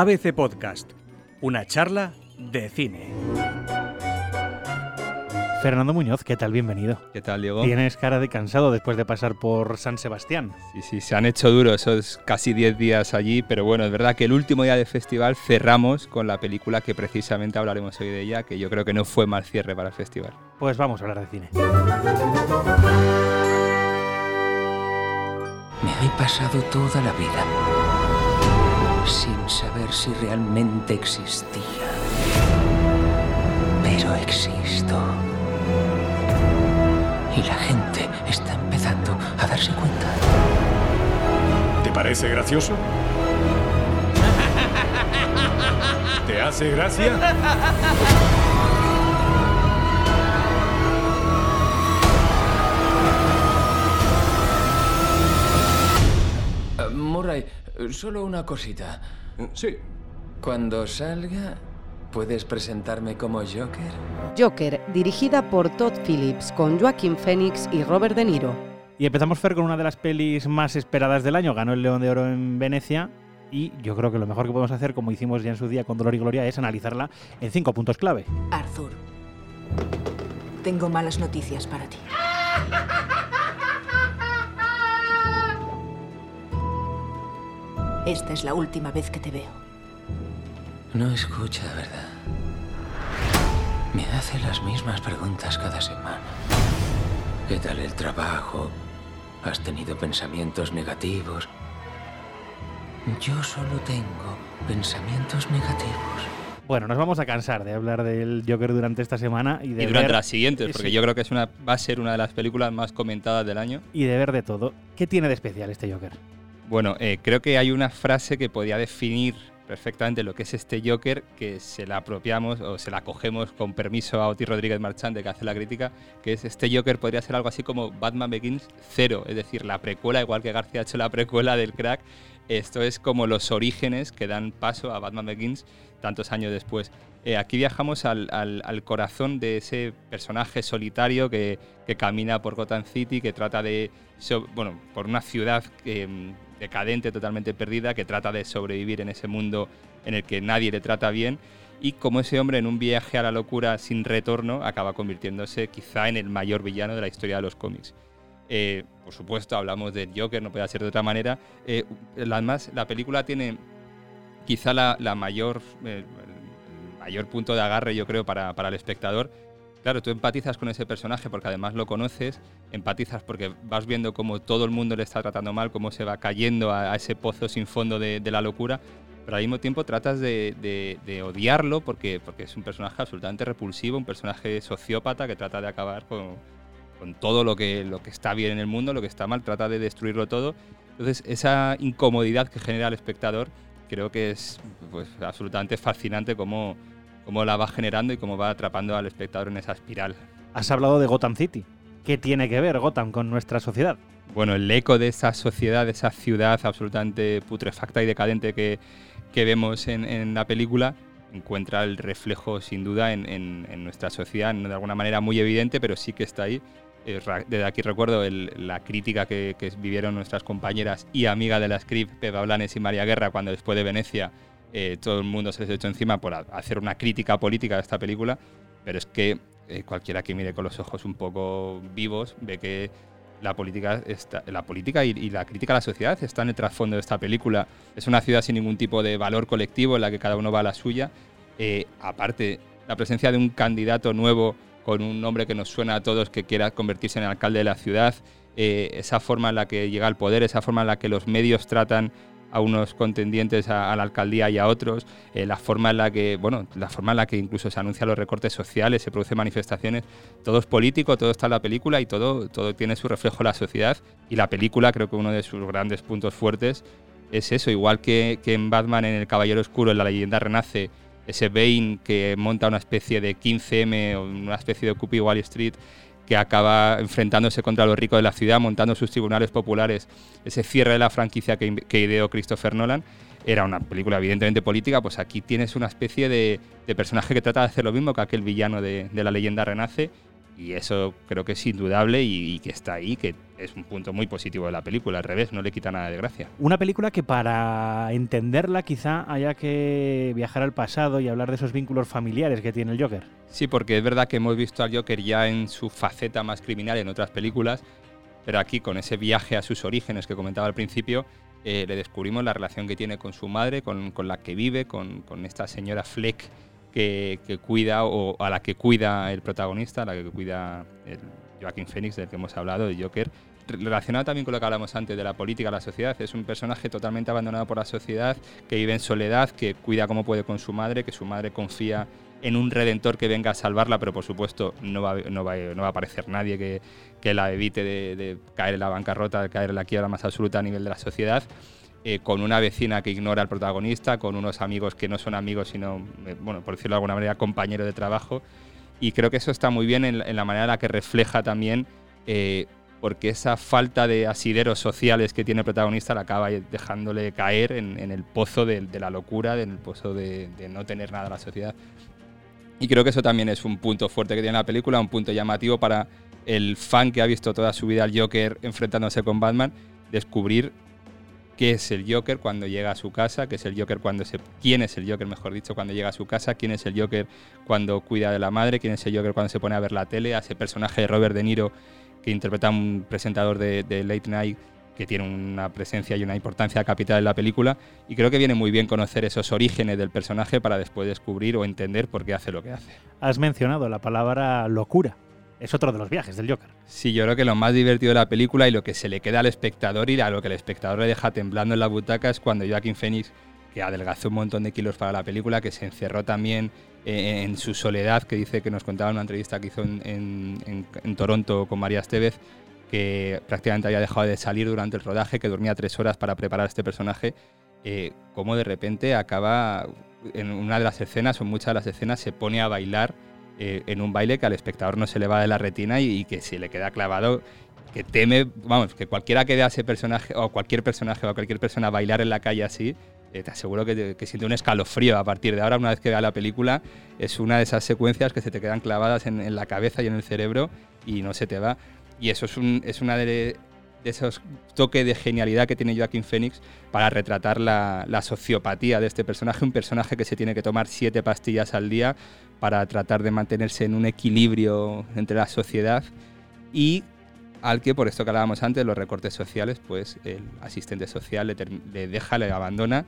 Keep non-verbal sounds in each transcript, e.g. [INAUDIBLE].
ABC Podcast, una charla de cine. Fernando Muñoz, ¿qué tal? Bienvenido. ¿Qué tal, Diego? Tienes cara de cansado después de pasar por San Sebastián. Sí, sí, se han hecho duros esos casi 10 días allí, pero bueno, es verdad que el último día del festival cerramos con la película que precisamente hablaremos hoy de ella, que yo creo que no fue mal cierre para el festival. Pues vamos a hablar de cine. Me he pasado toda la vida sin saber si realmente existía. Pero existo. Y la gente está empezando a darse cuenta. ¿Te parece gracioso? ¿Te hace gracia? Solo una cosita. Sí. Cuando salga, ¿puedes presentarme como Joker? Joker, dirigida por Todd Phillips, con Joaquin Phoenix y Robert De Niro. Y empezamos, Fer, con una de las pelis más esperadas del año. Ganó el León de Oro en Venecia. Y yo creo que lo mejor que podemos hacer, como hicimos ya en su día con Dolor y Gloria, es analizarla en cinco puntos clave. Arthur, tengo malas noticias para ti. [LAUGHS] Esta es la última vez que te veo. No escucha, ¿verdad? Me hace las mismas preguntas cada semana. ¿Qué tal el trabajo? ¿Has tenido pensamientos negativos? Yo solo tengo pensamientos negativos. Bueno, nos vamos a cansar de hablar del Joker durante esta semana y de Y durante ver- las siguientes, porque Sí. yo creo que es una, va a ser una de las películas más comentadas del año. y de ver de todo. ¿Qué tiene de especial este Joker? Bueno, eh, creo que hay una frase que podía definir perfectamente lo que es este Joker, que se la apropiamos o se la cogemos con permiso a Oti Rodríguez Marchante, que hace la crítica, que es este Joker podría ser algo así como Batman Begins cero, es decir, la precuela, igual que García ha hecho la precuela del crack, esto es como los orígenes que dan paso a Batman Begins tantos años después. Eh, aquí viajamos al, al- corazón de ese personaje solitario que, que camina por Gotham City, que trata de, bueno, por una ciudad que, mm, decadente, totalmente perdida, que trata de sobrevivir en ese mundo en el que nadie le trata bien. Y como ese hombre en un viaje a la locura sin retorno acaba convirtiéndose quizá en el mayor villano de la historia de los cómics. Eh, por supuesto, hablamos del Joker, no puede ser de otra manera. Eh, además, la película tiene quizá la, mayor, eh, el mayor punto de agarre, yo creo, para, para el espectador. Claro, tú empatizas con ese personaje porque además lo conoces, empatizas porque vas viendo cómo todo el mundo le está tratando mal, cómo se va cayendo a, ese pozo sin fondo de, la locura, pero al mismo tiempo tratas de, odiarlo porque, porque es un personaje absolutamente repulsivo, un personaje sociópata que trata de acabar con, todo lo que, lo que está bien en el mundo, lo que está mal, trata de destruirlo todo. Entonces, esa incomodidad que genera al espectador creo que es pues, absolutamente fascinante cómo, cómo la va generando y cómo va atrapando al espectador en esa espiral. Has hablado de Gotham City. ¿Qué tiene que ver Gotham con nuestra sociedad? Bueno, el eco de esa sociedad, de esa ciudad absolutamente putrefacta y decadente que, que vemos en, en la película, encuentra el reflejo sin duda en, en- en nuestra sociedad, de alguna manera muy evidente, pero sí que está ahí. Eh, Desde aquí recuerdo el- la crítica que, que vivieron nuestras compañeras y amigas de la script, Pepa Blanes y María Guerra, cuando después de Venecia eh, todo el mundo se les echó encima por hacer una crítica política de esta película, pero es que eh, cualquiera que mire con los ojos un poco vivos ve que la política, la política y, la crítica a la sociedad está en el trasfondo de esta película. Es una ciudad sin ningún tipo de valor colectivo en la que cada uno va a la suya. Eh, aparte, la presencia de un candidato nuevo con un nombre que nos suena a todos que quiera convertirse en alcalde de la ciudad, esa forma en la que llega al poder, esa forma en la que los medios tratan a unos contendientes a, la alcaldía y a otros, eh, la forma en la que, bueno, la forma en la que incluso se anuncian los recortes sociales, se producen manifestaciones, todo es político, todo está en la película y todo, todo tiene su reflejo en la sociedad. Y la película, creo que uno de sus grandes puntos fuertes es eso, igual que, en Batman, en El Caballero Oscuro, en La leyenda renace, ese Bane que monta una especie de 15M o una especie de Occupy Wall Street que acaba enfrentándose contra los ricos de la ciudad, montando sus tribunales populares, ese cierre de la franquicia que, ideó Christopher Nolan, era una película evidentemente política, pues aquí tienes una especie de, personaje que trata de hacer lo mismo que aquel villano de la leyenda renace Y eso creo que es indudable y, y que está ahí, que es un punto muy positivo de la película. Al revés, no le quita nada de gracia. Una película que para entenderla quizá haya que viajar al pasado y hablar de esos vínculos familiares que tiene el Joker. Sí, porque es verdad que hemos visto al Joker ya en su faceta más criminal en otras películas, pero aquí con ese viaje a sus orígenes que comentaba al principio, eh, le descubrimos la relación que tiene con su madre, con, con la que vive, con, con esta señora Fleck que, cuida o a la que cuida el protagonista, a la que cuida Joaquín Phoenix del que hemos hablado, de Joker. Relacionado también con lo que hablamos antes de la política, la sociedad, es un personaje totalmente abandonado por la sociedad, que vive en soledad, que cuida como puede con su madre, que su madre confía en un redentor que venga a salvarla, pero por supuesto no va, a aparecer nadie que, que la evite de, de, caer en la bancarrota, de caer en la quiebra más absoluta a nivel de la sociedad. Eh, con una vecina que ignora al protagonista, con unos amigos que no son amigos, sino, eh, bueno, por decirlo de alguna manera, compañeros de trabajo. Y creo que eso está muy bien en, en la manera en la que refleja también, eh, porque esa falta de asideros sociales que tiene el protagonista la acaba dejándole caer en, en el pozo de, de, la locura, en el pozo de, de no tener nada en la sociedad. Y creo que eso también es un punto fuerte que tiene la película, un punto llamativo para el fan que ha visto toda su vida al Joker enfrentándose con Batman, descubrir qué es el Joker cuando llega a su casa, qué es el Joker cuando se, quién es el Joker, mejor dicho, cuando llega a su casa, quién es el Joker cuando cuida de la madre, quién es el Joker cuando se pone a ver la tele, a ese personaje de Robert De Niro que interpreta a un presentador de, de Late Night que tiene una presencia y una importancia capital en la película y creo que viene muy bien conocer esos orígenes del personaje para después descubrir o entender por qué hace lo que hace. Has mencionado la palabra locura es otro de los viajes del Joker. Sí, yo creo que lo más divertido de la película y lo que se le queda al espectador y a lo que el espectador le deja temblando en la butaca es cuando Joaquin Phoenix, que adelgazó un montón de kilos para la película, que se encerró también eh, en su soledad, que dice que nos contaba en una entrevista que hizo en, Toronto con María Estevez, que prácticamente había dejado de salir durante el rodaje, que dormía tres horas para preparar este personaje, eh, como de repente acaba en una de las escenas o muchas de las escenas se pone a bailar eh, en un baile que al espectador no se le va de la retina y, que se le queda clavado, que teme, vamos, que cualquiera que vea ese personaje o cualquier personaje o cualquier persona bailar en la calle así, eh, te aseguro que, siente un escalofrío a partir de ahora, una vez que vea la película, es una de esas secuencias que se te quedan clavadas en, la cabeza y en el cerebro y no se te va. Y eso es, un, es una de, esos toques de genialidad que tiene Joaquín Phoenix para retratar la, la, sociopatía de este personaje, un personaje que se tiene que tomar siete pastillas al día para tratar de mantenerse en un equilibrio entre la sociedad y al que, por esto que hablábamos antes, los recortes sociales, pues el asistente social le, le deja, le abandona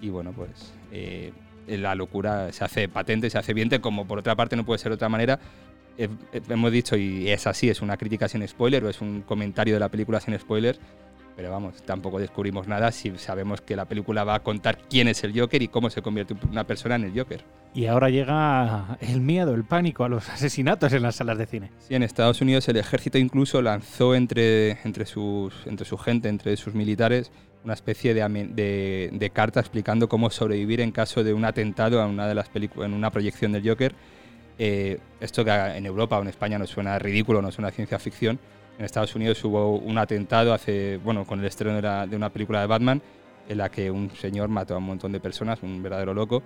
y bueno, pues eh, la locura se hace patente, se hace evidente, como por otra parte no puede ser de otra manera, hemos dicho, y es así, es una crítica sin spoiler o es un comentario de la película sin spoiler, pero vamos, tampoco descubrimos nada si sabemos que la película va a contar quién es el Joker y cómo se convierte una persona en el Joker. Y ahora llega el miedo, el pánico a los asesinatos en las salas de cine. Sí, en Estados Unidos el ejército incluso lanzó entre, entre, sus, entre su gente, entre sus militares, una especie de, de, de carta explicando cómo sobrevivir en caso de un atentado a una de las en una proyección del Joker. Eh, esto que en Europa o en España nos suena ridículo, no suena ciencia ficción. En Estados Unidos hubo un atentado hace, bueno, con el estreno de, de, una película de Batman, en la que un señor mató a un montón de personas, un verdadero loco,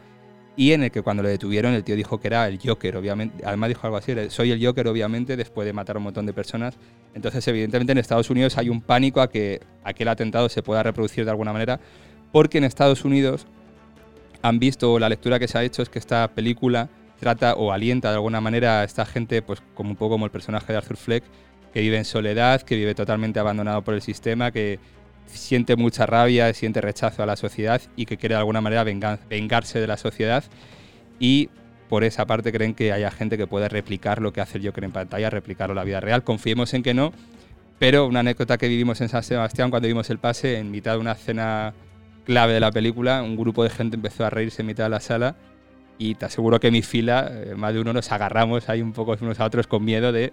y en el que cuando lo detuvieron el tío dijo que era el Joker, obviamente. Además dijo algo así, soy el Joker, obviamente, después de matar a un montón de personas. Entonces, evidentemente, en Estados Unidos hay un pánico a que aquel atentado se pueda reproducir de alguna manera, porque en Estados Unidos han visto, la lectura que se ha hecho es que esta película trata o alienta de alguna manera a esta gente, pues como un poco como el personaje de Arthur Fleck, que vive en soledad, que vive totalmente abandonado por el sistema, que siente mucha rabia, siente rechazo a la sociedad y que quiere de alguna manera vengar, vengarse de la sociedad. Y por esa parte creen que haya gente que puede replicar lo que hace el Joker en pantalla, replicarlo en la vida real. Confiemos en que no, pero una anécdota que vivimos en San Sebastián cuando vimos el pase, en mitad de una escena clave de la película, un grupo de gente empezó a reírse en mitad de la sala y te aseguro que mi fila, eh, más de uno nos agarramos ahí un poco unos a otros con miedo de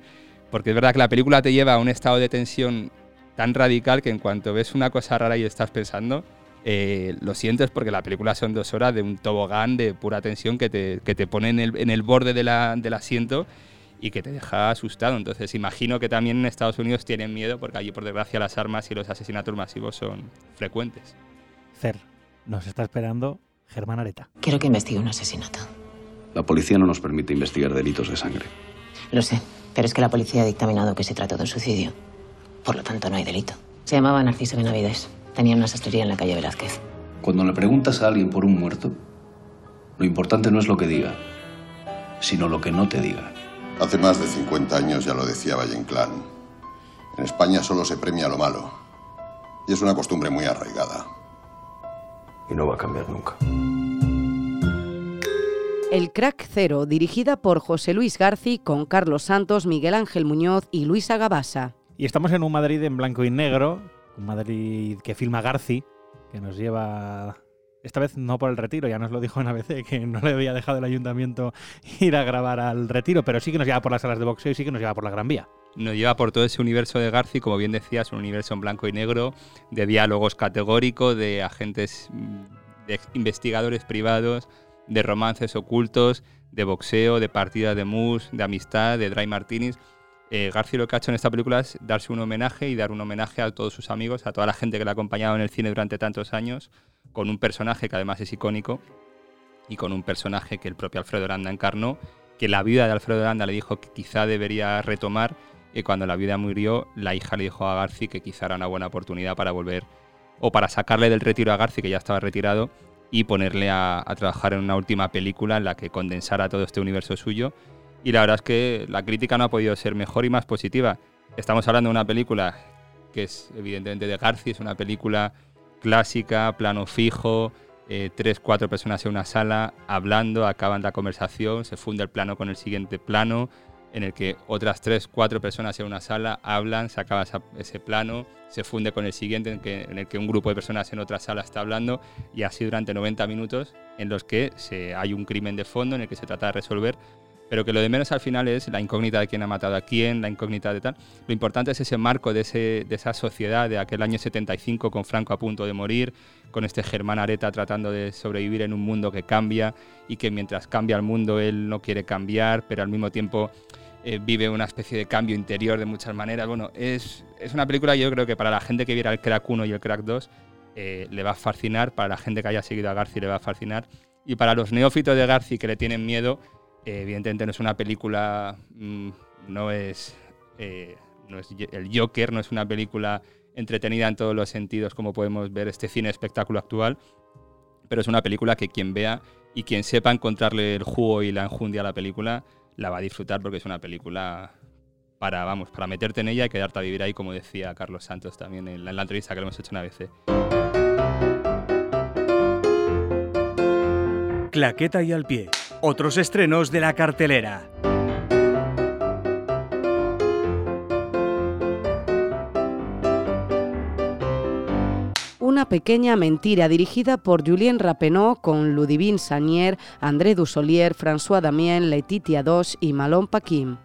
porque es verdad que la película te lleva a un estado de tensión tan radical que en cuanto ves una cosa rara y estás pensando, eh, lo sientes porque la película son dos horas de un tobogán de pura tensión que te, que te pone en el, en el borde de la, del asiento y que te deja asustado. Entonces imagino que también en Estados Unidos tienen miedo porque allí por desgracia las armas y los asesinatos masivos son frecuentes. Cer, nos está esperando Germán Areta. Quiero que investigue un asesinato. La policía no nos permite investigar delitos de sangre. Lo sé. Pero es que la policía ha dictaminado que se trató de un suicidio. Por lo tanto, no hay delito. Se llamaba Narciso Benavides. Tenía una sastrería en la calle Velázquez. Cuando le preguntas a alguien por un muerto, lo importante no es lo que diga, sino lo que no te diga. Hace más de 50 años ya lo decía Valle Inclán. En España solo se premia lo malo. Y es una costumbre muy arraigada. Y no va a cambiar nunca. El Crack Cero, dirigida por José Luis Garci con Carlos Santos, Miguel Ángel Muñoz y Luisa Gabasa. Y estamos en un Madrid en blanco y negro, un Madrid que filma Garci, que nos lleva esta vez no por el retiro, ya nos lo dijo en ABC, que no le había dejado el ayuntamiento [LAUGHS] ir a grabar al retiro, pero sí que nos lleva por las salas de boxeo y sí que nos lleva por la Gran Vía. Nos lleva por todo ese universo de Garci, como bien decías, un universo en blanco y negro, de diálogos categóricos, de agentes, de investigadores privados, de romances ocultos, de boxeo, de partidas de mus, de amistad, de dry martinis. Eh, Garci lo que ha hecho en esta película es darse un homenaje y dar un homenaje a todos sus amigos, a toda la gente que le ha acompañado en el cine durante tantos años, con un personaje que además es icónico y con un personaje que el propio Alfredo Aranda encarnó, que la vida de Alfredo Aranda le dijo que quizá debería retomar y cuando la vida murió, la hija le dijo a Garci que quizá era una buena oportunidad para volver o para sacarle del retiro a Garci, que ya estaba retirado, y ponerle a, a, trabajar en una última película en la que condensara todo este universo suyo. Y la verdad es que la crítica no ha podido ser mejor y más positiva. Estamos hablando de una película que es evidentemente de Garci, es una película clásica, plano fijo, eh, tres, cuatro personas en una sala hablando, acaban la conversación, se funde el plano con el siguiente plano, en el que otras tres, cuatro personas en una sala hablan, se acaba ese plano, se funde con el siguiente en, que, en, el que un grupo de personas en otra sala está hablando y así durante 90 minutos en los que se, hay un crimen de fondo en el que se trata de resolver, pero que lo de menos al final es la incógnita de quién ha matado a quién, la incógnita de tal. Lo importante es ese marco de, ese, de esa sociedad de aquel año 75 con Franco a punto de morir, con este Germán Areta tratando de sobrevivir en un mundo que cambia y que mientras cambia el mundo él no quiere cambiar, pero al mismo tiempo eh, vive una especie de cambio interior de muchas maneras. Bueno, es, es una película yo creo que para la gente que viera el Crack 1 y el Crack 2 eh, le va a fascinar, para la gente que haya seguido a Garci le va a fascinar y para los neófitos de Garci que le tienen miedo, eh, evidentemente no es una película, mmm, no, es, eh, no es el Joker, no es una película entretenida en todos los sentidos como podemos ver este cine espectáculo actual, pero es una película que quien vea y quien sepa encontrarle el jugo y la enjundia a la película la va a disfrutar porque es una película para, vamos, para meterte en ella y quedarte a vivir ahí, como decía Carlos Santos también en la, en la entrevista que le hemos hecho en ABC. Claqueta y al pie. Otros estrenos de la cartelera. Una pequeña mentira dirigida por Julien Rappeneau con Ludivine Sagnier, André Dussolier, François Damien, Letitia Dos y Malone Paquim.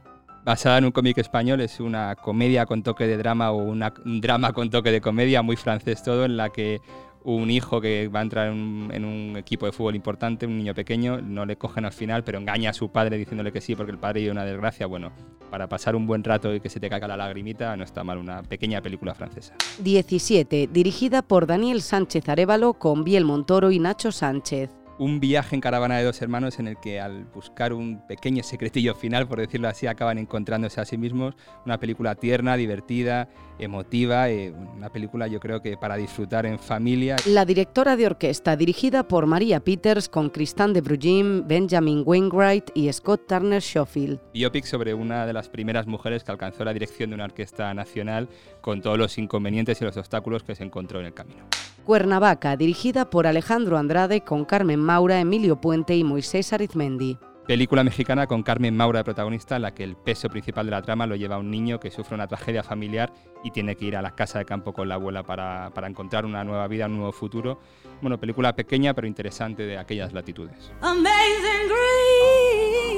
Basada en un cómic español, es una comedia con toque de drama o una, un drama con toque de comedia, muy francés todo, en la que un hijo que va a entrar en un, equipo de fútbol importante, un niño pequeño, no le cogen al final, pero engaña a su padre diciéndole que sí porque el padre vive una desgracia. Bueno, para pasar un buen rato y que se te caiga la lagrimita, no está mal una pequeña película francesa. 17, dirigida por Daniel Sánchez Arevalo con Biel Montoro y Nacho Sánchez un viaje en caravana de dos hermanos en el que al buscar un pequeño secretillo final, por decirlo así, acaban encontrándose a sí mismos. Una película tierna, divertida, emotiva, eh, una película yo creo que para disfrutar en familia. La directora de orquesta, dirigida por María Peters con Christian de Brugim, Benjamin Wainwright y Scott Turner Schofield. Biopic sobre una de las primeras mujeres que alcanzó la dirección de una orquesta nacional con todos los inconvenientes y los obstáculos que se encontró en el camino. Cuernavaca, dirigida por Alejandro Andrade con Carmen Maura, Emilio Puente y Moisés Arizmendi. Película mexicana con Carmen Maura de protagonista, en la que el peso principal de la trama lo lleva un niño que sufre una tragedia familiar y tiene que ir a la casa de campo con la abuela para, para encontrar una nueva vida, un nuevo futuro. Bueno, película pequeña pero interesante de aquellas latitudes. Amazing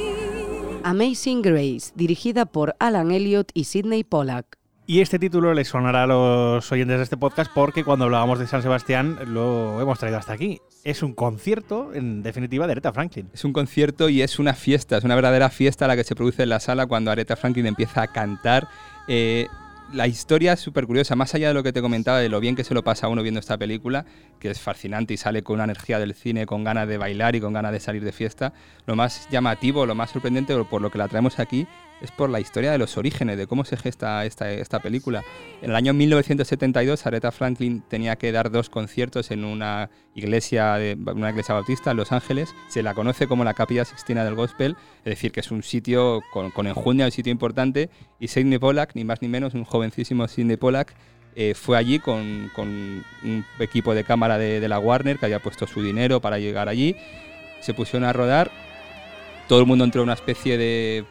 Grace, Amazing Grace dirigida por Alan Elliott y Sidney Pollack. Y este título le sonará a los oyentes de este podcast porque cuando hablábamos de San Sebastián lo hemos traído hasta aquí. Es un concierto, en definitiva, de Aretha Franklin. Es un concierto y es una fiesta, es una verdadera fiesta la que se produce en la sala cuando Aretha Franklin empieza a cantar. Eh, la historia es súper curiosa, más allá de lo que te comentaba, de lo bien que se lo pasa a uno viendo esta película, que es fascinante y sale con una energía del cine, con ganas de bailar y con ganas de salir de fiesta, lo más llamativo, lo más sorprendente por lo que la traemos aquí es por la historia de los orígenes, de cómo se gesta esta, película. En el año 1972, Aretha Franklin tenía que dar dos conciertos en una iglesia, una iglesia bautista en Los Ángeles. Se la conoce como la Capilla Sixtina del Gospel, es decir, que es un sitio con, con enjundia, un sitio importante. Y Sidney Pollack, ni más ni menos, un jovencísimo Sidney Pollack, eh, fue allí con, con, un equipo de cámara de, de la Warner que había puesto su dinero para llegar allí. Se pusieron a rodar. Todo el mundo entró en una especie de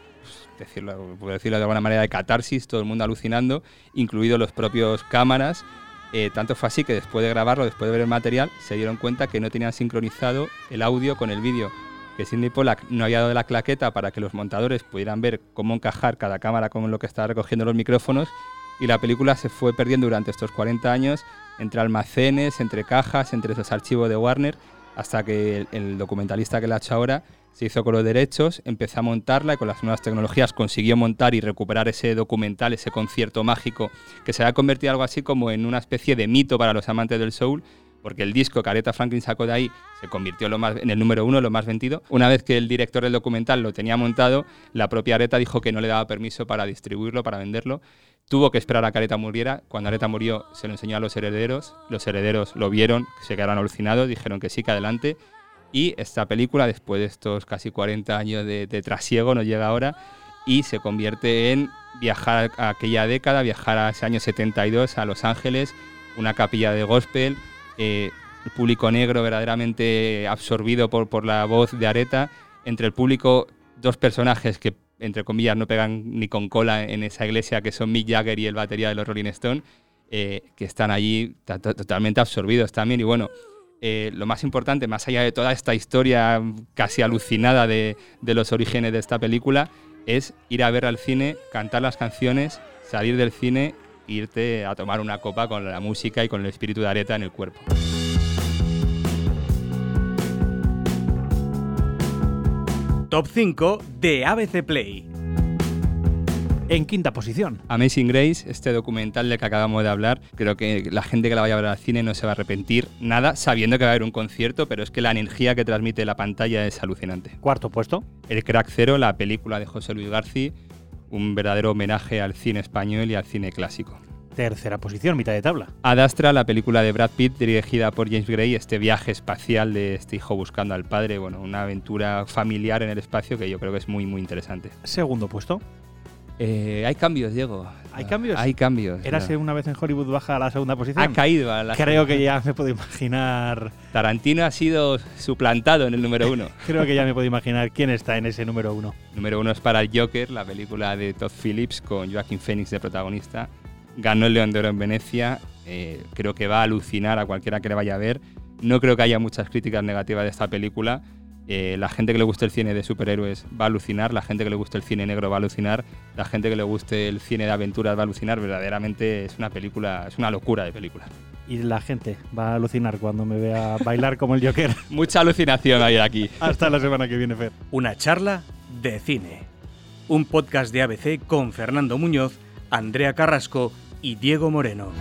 decirlo, por decirlo de alguna manera, de catarsis, todo el mundo alucinando, incluidos los propios cámaras. Eh, tanto fue así que después de grabarlo, después de ver el material, se dieron cuenta que no tenían sincronizado el audio con el vídeo. Que Sidney Pollack no había dado la claqueta para que los montadores pudieran ver cómo encajar cada cámara con lo que estaba recogiendo los micrófonos. Y la película se fue perdiendo durante estos 40 años entre almacenes, entre cajas, entre esos archivos de Warner, hasta que el, documentalista que la ha hecho ahora se hizo con los derechos, empezó a montarla y con las nuevas tecnologías consiguió montar y recuperar ese documental, ese concierto mágico, que se ha convertido algo así como en una especie de mito para los amantes del soul, porque el disco que Aretha Franklin sacó de ahí se convirtió en, en el número uno, lo más vendido. Una vez que el director del documental lo tenía montado, la propia Aretha dijo que no le daba permiso para distribuirlo, para venderlo. Tuvo que esperar a que Aretha muriera. Cuando Aretha murió, se lo enseñó a los herederos. Los herederos lo vieron, se quedaron alucinados, dijeron que sí, que adelante. Y esta película, después de estos casi 40 años de, de trasiego, nos llega ahora y se convierte en viajar a aquella década, viajar a ese año 72 a Los Ángeles, una capilla de gospel, eh, el público negro verdaderamente absorbido por, por la voz de Areta, entre el público dos personajes que entre comillas no pegan ni con cola en esa iglesia, que son Mick Jagger y el batería de los Rolling Stones, eh, que están allí totalmente absorbidos también. Y bueno, eh, lo más importante, más allá de toda esta historia casi alucinada de, los orígenes de esta película, es ir a ver al cine, cantar las canciones, salir del cine irte a tomar una copa con la música y con el espíritu de Areta en el cuerpo. Top 5 de ABC Play. En quinta posición. Amazing Grace, este documental del que acabamos de hablar, creo que la gente que la vaya a ver al cine no se va a arrepentir nada sabiendo que va a haber un concierto, pero es que la energía que transmite la pantalla es alucinante. Cuarto puesto. El Crack Cero, la película de José Luis García, un verdadero homenaje al cine español y al cine clásico. Tercera posición, mitad de tabla. Ad Astra, la película de Brad Pitt dirigida por James Gray, este viaje espacial de este hijo buscando al padre, bueno, una aventura familiar en el espacio que yo creo que es muy muy interesante. Segundo puesto. Eh, hay cambios, Diego. ¿Hay cambios? Hay cambios. ¿Érase una vez en Hollywood baja a la segunda posición? Ha caído a la Creo que ya me puedo imaginar. Tarantino ha sido suplantado en el número uno. [LAUGHS] Creo que ya me puedo imaginar quién está en ese número uno. Número uno es para el Joker, la película de Todd Phillips con Joaquin Phoenix de protagonista. Ganó el León de Oro en Venecia. Eh, creo que va a alucinar a cualquiera que le vaya a ver. No creo que haya muchas críticas negativas de esta película. Eh, la gente que le guste el cine de superhéroes va a alucinar, la gente que le guste el cine negro va a alucinar, la gente que le guste el cine de aventuras va a alucinar. Verdaderamente es una película, es una locura de película. Y la gente va a alucinar cuando me vea bailar como el Joker. [LAUGHS] Mucha alucinación hay aquí. Hasta la semana que viene, Fer. Una charla de cine. Un podcast de ABC con Fernando Muñoz, Andrea Carrasco y Diego Moreno.